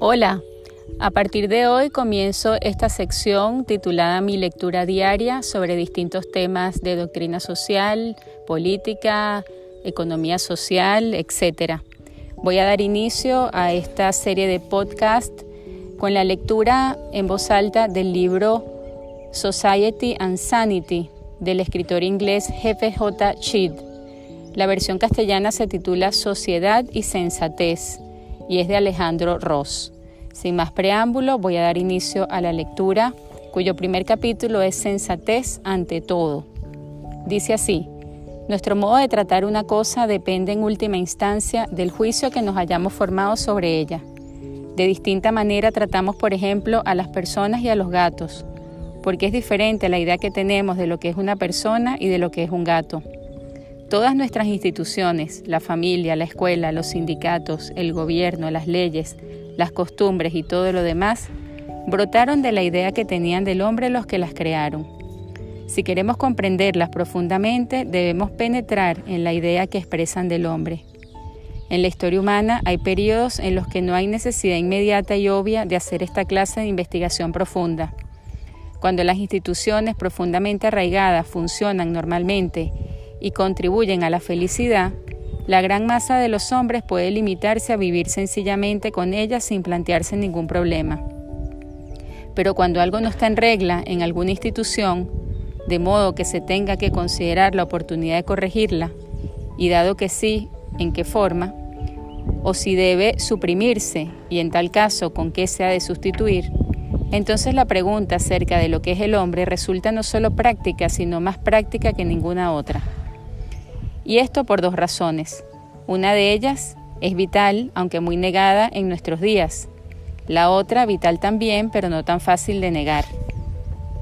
Hola, a partir de hoy comienzo esta sección titulada Mi lectura diaria sobre distintos temas de doctrina social, política, economía social, etc. Voy a dar inicio a esta serie de podcast con la lectura en voz alta del libro Society and Sanity del escritor inglés Jefe J. Chid. La versión castellana se titula Sociedad y Sensatez y es de Alejandro Ross. Sin más preámbulo, voy a dar inicio a la lectura, cuyo primer capítulo es Sensatez ante todo. Dice así, nuestro modo de tratar una cosa depende en última instancia del juicio que nos hayamos formado sobre ella. De distinta manera tratamos, por ejemplo, a las personas y a los gatos, porque es diferente la idea que tenemos de lo que es una persona y de lo que es un gato. Todas nuestras instituciones, la familia, la escuela, los sindicatos, el gobierno, las leyes, las costumbres y todo lo demás, brotaron de la idea que tenían del hombre los que las crearon. Si queremos comprenderlas profundamente, debemos penetrar en la idea que expresan del hombre. En la historia humana hay periodos en los que no hay necesidad inmediata y obvia de hacer esta clase de investigación profunda. Cuando las instituciones profundamente arraigadas funcionan normalmente y contribuyen a la felicidad, la gran masa de los hombres puede limitarse a vivir sencillamente con ellas sin plantearse ningún problema. Pero cuando algo no está en regla en alguna institución, de modo que se tenga que considerar la oportunidad de corregirla, y dado que sí, en qué forma, o si debe suprimirse y en tal caso con qué se ha de sustituir, entonces la pregunta acerca de lo que es el hombre resulta no solo práctica, sino más práctica que ninguna otra. Y esto por dos razones. Una de ellas es vital, aunque muy negada en nuestros días. La otra vital también, pero no tan fácil de negar.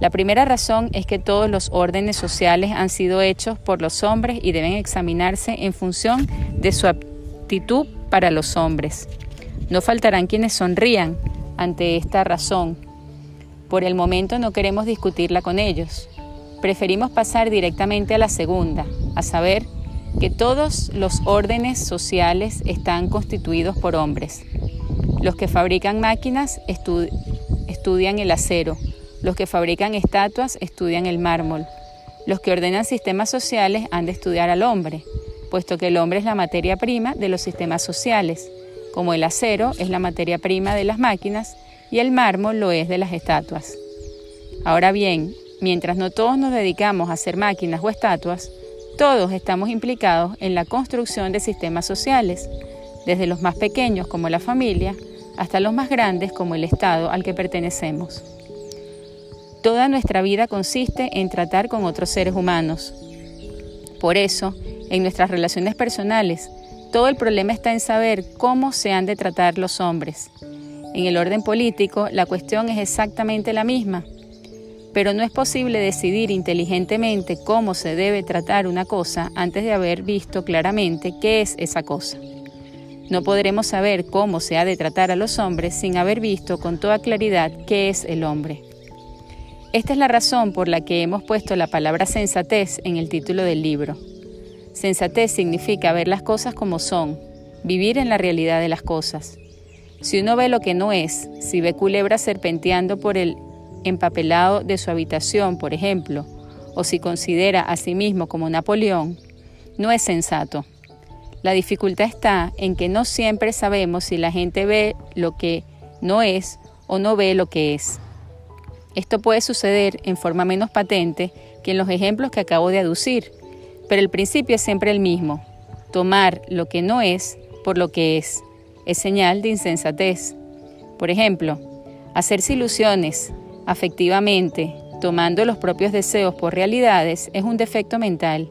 La primera razón es que todos los órdenes sociales han sido hechos por los hombres y deben examinarse en función de su aptitud para los hombres. No faltarán quienes sonrían ante esta razón. Por el momento no queremos discutirla con ellos. Preferimos pasar directamente a la segunda, a saber, que todos los órdenes sociales están constituidos por hombres. Los que fabrican máquinas estudian el acero, los que fabrican estatuas estudian el mármol, los que ordenan sistemas sociales han de estudiar al hombre, puesto que el hombre es la materia prima de los sistemas sociales, como el acero es la materia prima de las máquinas y el mármol lo es de las estatuas. Ahora bien, mientras no todos nos dedicamos a hacer máquinas o estatuas, todos estamos implicados en la construcción de sistemas sociales, desde los más pequeños como la familia hasta los más grandes como el Estado al que pertenecemos. Toda nuestra vida consiste en tratar con otros seres humanos. Por eso, en nuestras relaciones personales, todo el problema está en saber cómo se han de tratar los hombres. En el orden político, la cuestión es exactamente la misma pero no es posible decidir inteligentemente cómo se debe tratar una cosa antes de haber visto claramente qué es esa cosa. No podremos saber cómo se ha de tratar a los hombres sin haber visto con toda claridad qué es el hombre. Esta es la razón por la que hemos puesto la palabra sensatez en el título del libro. Sensatez significa ver las cosas como son, vivir en la realidad de las cosas. Si uno ve lo que no es, si ve culebras serpenteando por el empapelado de su habitación, por ejemplo, o si considera a sí mismo como Napoleón, no es sensato. La dificultad está en que no siempre sabemos si la gente ve lo que no es o no ve lo que es. Esto puede suceder en forma menos patente que en los ejemplos que acabo de aducir, pero el principio es siempre el mismo. Tomar lo que no es por lo que es es señal de insensatez. Por ejemplo, hacerse ilusiones afectivamente, tomando los propios deseos por realidades, es un defecto mental.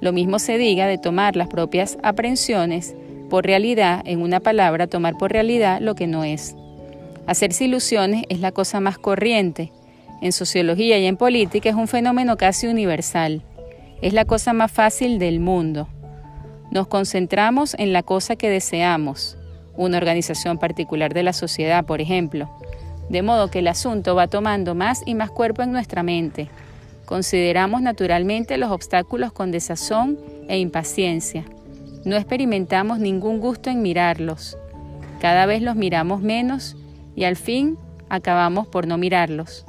Lo mismo se diga de tomar las propias aprensiones por realidad, en una palabra, tomar por realidad lo que no es. Hacerse ilusiones es la cosa más corriente. En sociología y en política es un fenómeno casi universal. Es la cosa más fácil del mundo. Nos concentramos en la cosa que deseamos, una organización particular de la sociedad, por ejemplo, de modo que el asunto va tomando más y más cuerpo en nuestra mente. Consideramos naturalmente los obstáculos con desazón e impaciencia. No experimentamos ningún gusto en mirarlos. Cada vez los miramos menos y al fin acabamos por no mirarlos.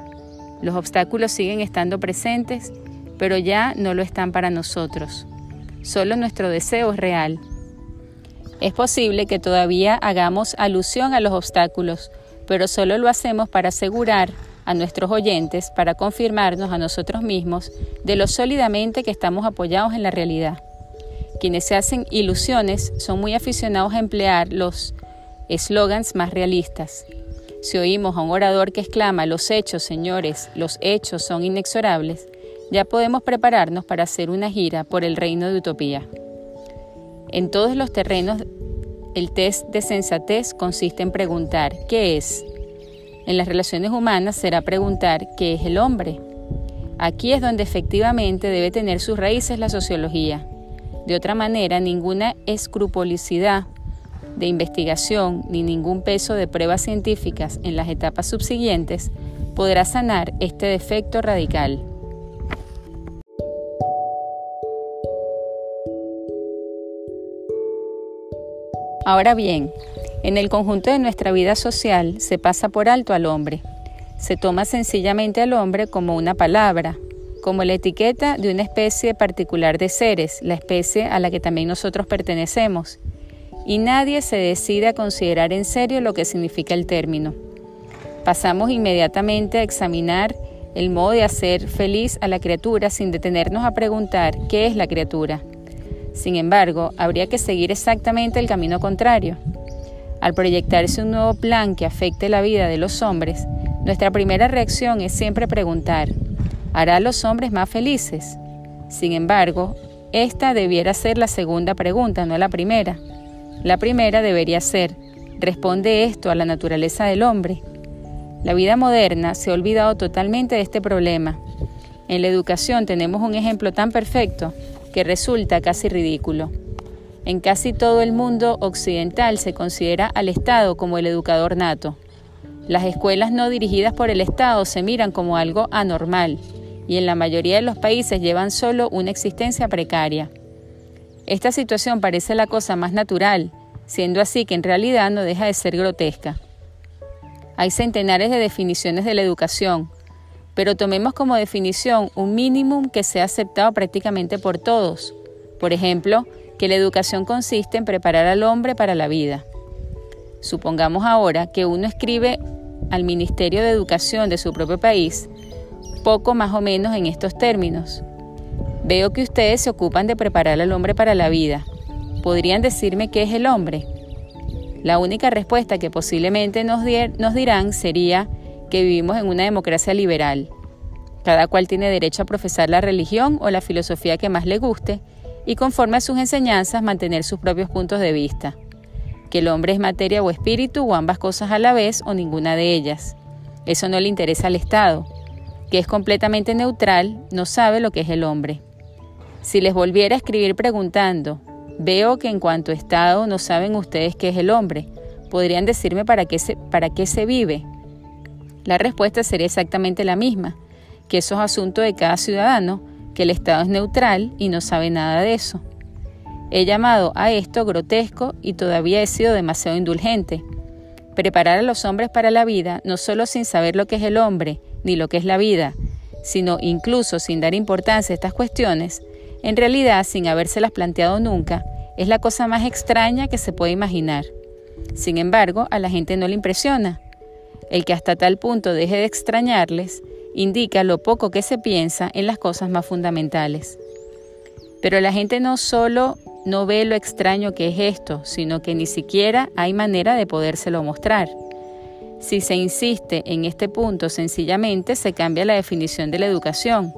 Los obstáculos siguen estando presentes, pero ya no lo están para nosotros. Solo nuestro deseo es real. Es posible que todavía hagamos alusión a los obstáculos, pero solo lo hacemos para asegurar a nuestros oyentes, para confirmarnos a nosotros mismos de lo sólidamente que estamos apoyados en la realidad. Quienes se hacen ilusiones son muy aficionados a emplear los eslogans más realistas. Si oímos a un orador que exclama, los hechos, señores, los hechos son inexorables, ya podemos prepararnos para hacer una gira por el reino de utopía. En todos los terrenos, el test de sensatez consiste en preguntar, ¿qué es? En las relaciones humanas será preguntar, ¿qué es el hombre? Aquí es donde efectivamente debe tener sus raíces la sociología. De otra manera, ninguna escrupulosidad de investigación ni ningún peso de pruebas científicas en las etapas subsiguientes podrá sanar este defecto radical. Ahora bien, en el conjunto de nuestra vida social se pasa por alto al hombre. Se toma sencillamente al hombre como una palabra, como la etiqueta de una especie particular de seres, la especie a la que también nosotros pertenecemos, y nadie se decide a considerar en serio lo que significa el término. Pasamos inmediatamente a examinar el modo de hacer feliz a la criatura sin detenernos a preguntar qué es la criatura. Sin embargo, habría que seguir exactamente el camino contrario. Al proyectarse un nuevo plan que afecte la vida de los hombres, nuestra primera reacción es siempre preguntar, ¿hará a los hombres más felices? Sin embargo, esta debiera ser la segunda pregunta, no la primera. La primera debería ser, ¿responde esto a la naturaleza del hombre? La vida moderna se ha olvidado totalmente de este problema. En la educación tenemos un ejemplo tan perfecto que resulta casi ridículo. En casi todo el mundo occidental se considera al Estado como el educador nato. Las escuelas no dirigidas por el Estado se miran como algo anormal y en la mayoría de los países llevan solo una existencia precaria. Esta situación parece la cosa más natural, siendo así que en realidad no deja de ser grotesca. Hay centenares de definiciones de la educación, pero tomemos como definición un mínimo que sea aceptado prácticamente por todos. Por ejemplo, que la educación consiste en preparar al hombre para la vida. Supongamos ahora que uno escribe al Ministerio de Educación de su propio país poco más o menos en estos términos. Veo que ustedes se ocupan de preparar al hombre para la vida. ¿Podrían decirme qué es el hombre? La única respuesta que posiblemente nos, nos dirán sería que vivimos en una democracia liberal. Cada cual tiene derecho a profesar la religión o la filosofía que más le guste y conforme a sus enseñanzas mantener sus propios puntos de vista. Que el hombre es materia o espíritu o ambas cosas a la vez o ninguna de ellas. Eso no le interesa al Estado, que es completamente neutral, no sabe lo que es el hombre. Si les volviera a escribir preguntando, veo que en cuanto a Estado no saben ustedes qué es el hombre, ¿podrían decirme para qué se, para qué se vive? La respuesta sería exactamente la misma, que eso es asunto de cada ciudadano, que el Estado es neutral y no sabe nada de eso. He llamado a esto grotesco y todavía he sido demasiado indulgente. Preparar a los hombres para la vida no solo sin saber lo que es el hombre ni lo que es la vida, sino incluso sin dar importancia a estas cuestiones, en realidad, sin habérselas planteado nunca, es la cosa más extraña que se puede imaginar. Sin embargo, a la gente no le impresiona. El que hasta tal punto deje de extrañarles indica lo poco que se piensa en las cosas más fundamentales. Pero la gente no solo no ve lo extraño que es esto, sino que ni siquiera hay manera de podérselo mostrar. Si se insiste en este punto, sencillamente se cambia la definición de la educación.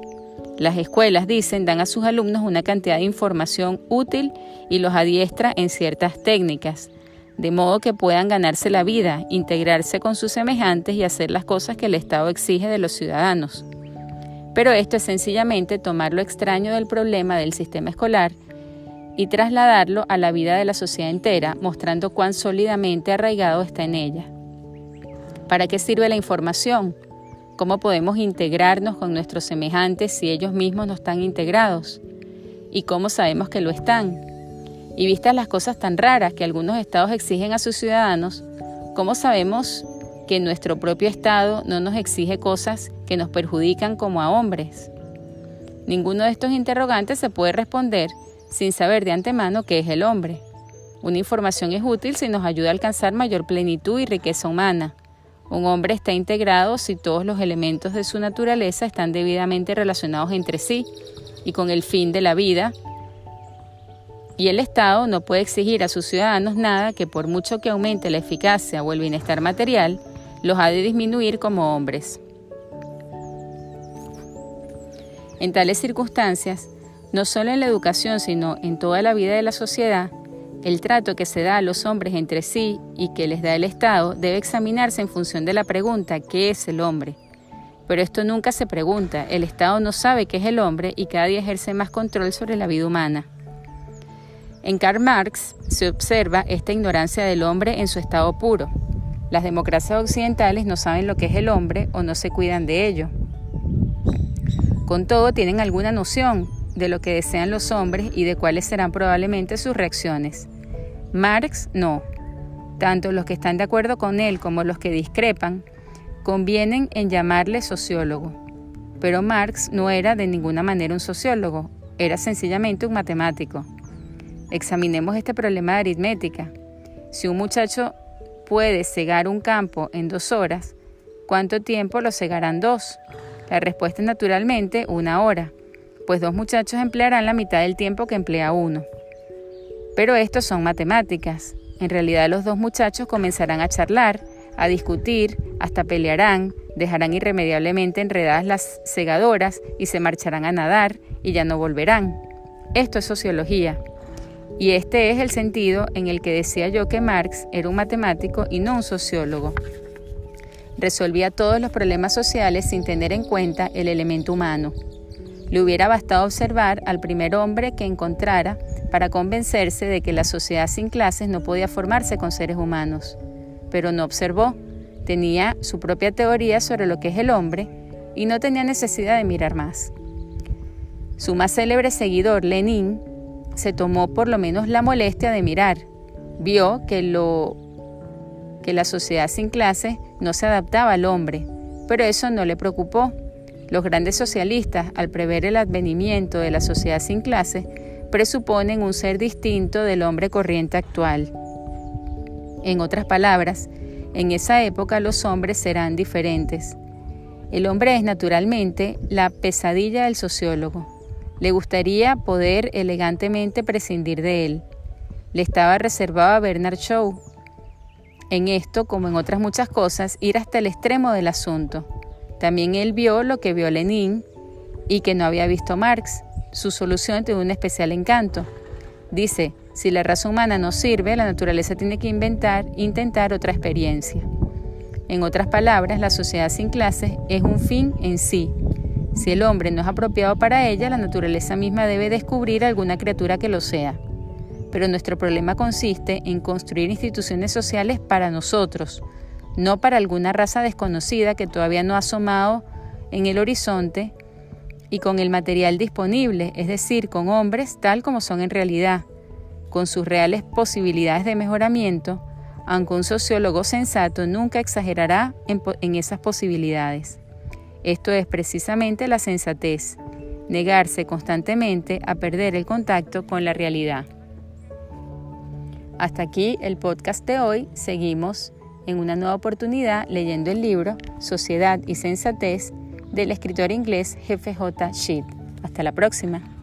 Las escuelas, dicen, dan a sus alumnos una cantidad de información útil y los adiestra en ciertas técnicas, de modo que puedan ganarse la vida, integrarse con sus semejantes y hacer las cosas que el Estado exige de los ciudadanos. Pero esto es sencillamente tomar lo extraño del problema del sistema escolar y trasladarlo a la vida de la sociedad entera, mostrando cuán sólidamente arraigado está en ella. ¿Para qué sirve la información? ¿Cómo podemos integrarnos con nuestros semejantes si ellos mismos no están integrados? ¿Y cómo sabemos que lo están? Y vistas las cosas tan raras que algunos estados exigen a sus ciudadanos, ¿cómo sabemos que nuestro propio estado no nos exige cosas que nos perjudican como a hombres? Ninguno de estos interrogantes se puede responder sin saber de antemano qué es el hombre. Una información es útil si nos ayuda a alcanzar mayor plenitud y riqueza humana. Un hombre está integrado si todos los elementos de su naturaleza están debidamente relacionados entre sí y con el fin de la vida. Y el Estado no puede exigir a sus ciudadanos nada que por mucho que aumente la eficacia o el bienestar material, los ha de disminuir como hombres. En tales circunstancias, no solo en la educación, sino en toda la vida de la sociedad, el trato que se da a los hombres entre sí y que les da el Estado debe examinarse en función de la pregunta ¿qué es el hombre? Pero esto nunca se pregunta, el Estado no sabe qué es el hombre y cada día ejerce más control sobre la vida humana. En Karl Marx se observa esta ignorancia del hombre en su estado puro. Las democracias occidentales no saben lo que es el hombre o no se cuidan de ello. Con todo, tienen alguna noción de lo que desean los hombres y de cuáles serán probablemente sus reacciones. Marx no. Tanto los que están de acuerdo con él como los que discrepan convienen en llamarle sociólogo. Pero Marx no era de ninguna manera un sociólogo, era sencillamente un matemático. Examinemos este problema de aritmética. Si un muchacho puede cegar un campo en dos horas, ¿cuánto tiempo lo cegarán dos? La respuesta es naturalmente una hora, pues dos muchachos emplearán la mitad del tiempo que emplea uno. Pero estos son matemáticas. En realidad los dos muchachos comenzarán a charlar, a discutir, hasta pelearán, dejarán irremediablemente enredadas las segadoras y se marcharán a nadar y ya no volverán. Esto es sociología. Y este es el sentido en el que decía yo que Marx era un matemático y no un sociólogo. Resolvía todos los problemas sociales sin tener en cuenta el elemento humano. Le hubiera bastado observar al primer hombre que encontrara para convencerse de que la sociedad sin clases no podía formarse con seres humanos. Pero no observó, tenía su propia teoría sobre lo que es el hombre y no tenía necesidad de mirar más. Su más célebre seguidor, Lenin, se tomó por lo menos la molestia de mirar. Vio que, lo, que la sociedad sin clases no se adaptaba al hombre, pero eso no le preocupó. Los grandes socialistas, al prever el advenimiento de la sociedad sin clases, presuponen un ser distinto del hombre corriente actual. En otras palabras, en esa época los hombres serán diferentes. El hombre es naturalmente la pesadilla del sociólogo. Le gustaría poder elegantemente prescindir de él. Le estaba reservado a Bernard Shaw. En esto, como en otras muchas cosas, ir hasta el extremo del asunto. También él vio lo que vio Lenin y que no había visto Marx, su solución tiene un especial encanto. Dice, si la raza humana no sirve, la naturaleza tiene que inventar, intentar otra experiencia. En otras palabras, la sociedad sin clases es un fin en sí. Si el hombre no es apropiado para ella, la naturaleza misma debe descubrir alguna criatura que lo sea. Pero nuestro problema consiste en construir instituciones sociales para nosotros, no para alguna raza desconocida que todavía no ha asomado en el horizonte y con el material disponible, es decir, con hombres tal como son en realidad, con sus reales posibilidades de mejoramiento, aunque un sociólogo sensato nunca exagerará en, esas posibilidades. Esto es precisamente la sensatez, negarse constantemente a perder el contacto con la realidad. Hasta aquí el podcast de hoy. Seguimos en una nueva oportunidad leyendo el libro Sociedad y Sensatez del escritor inglés Jefe J. Sheet. Hasta la próxima.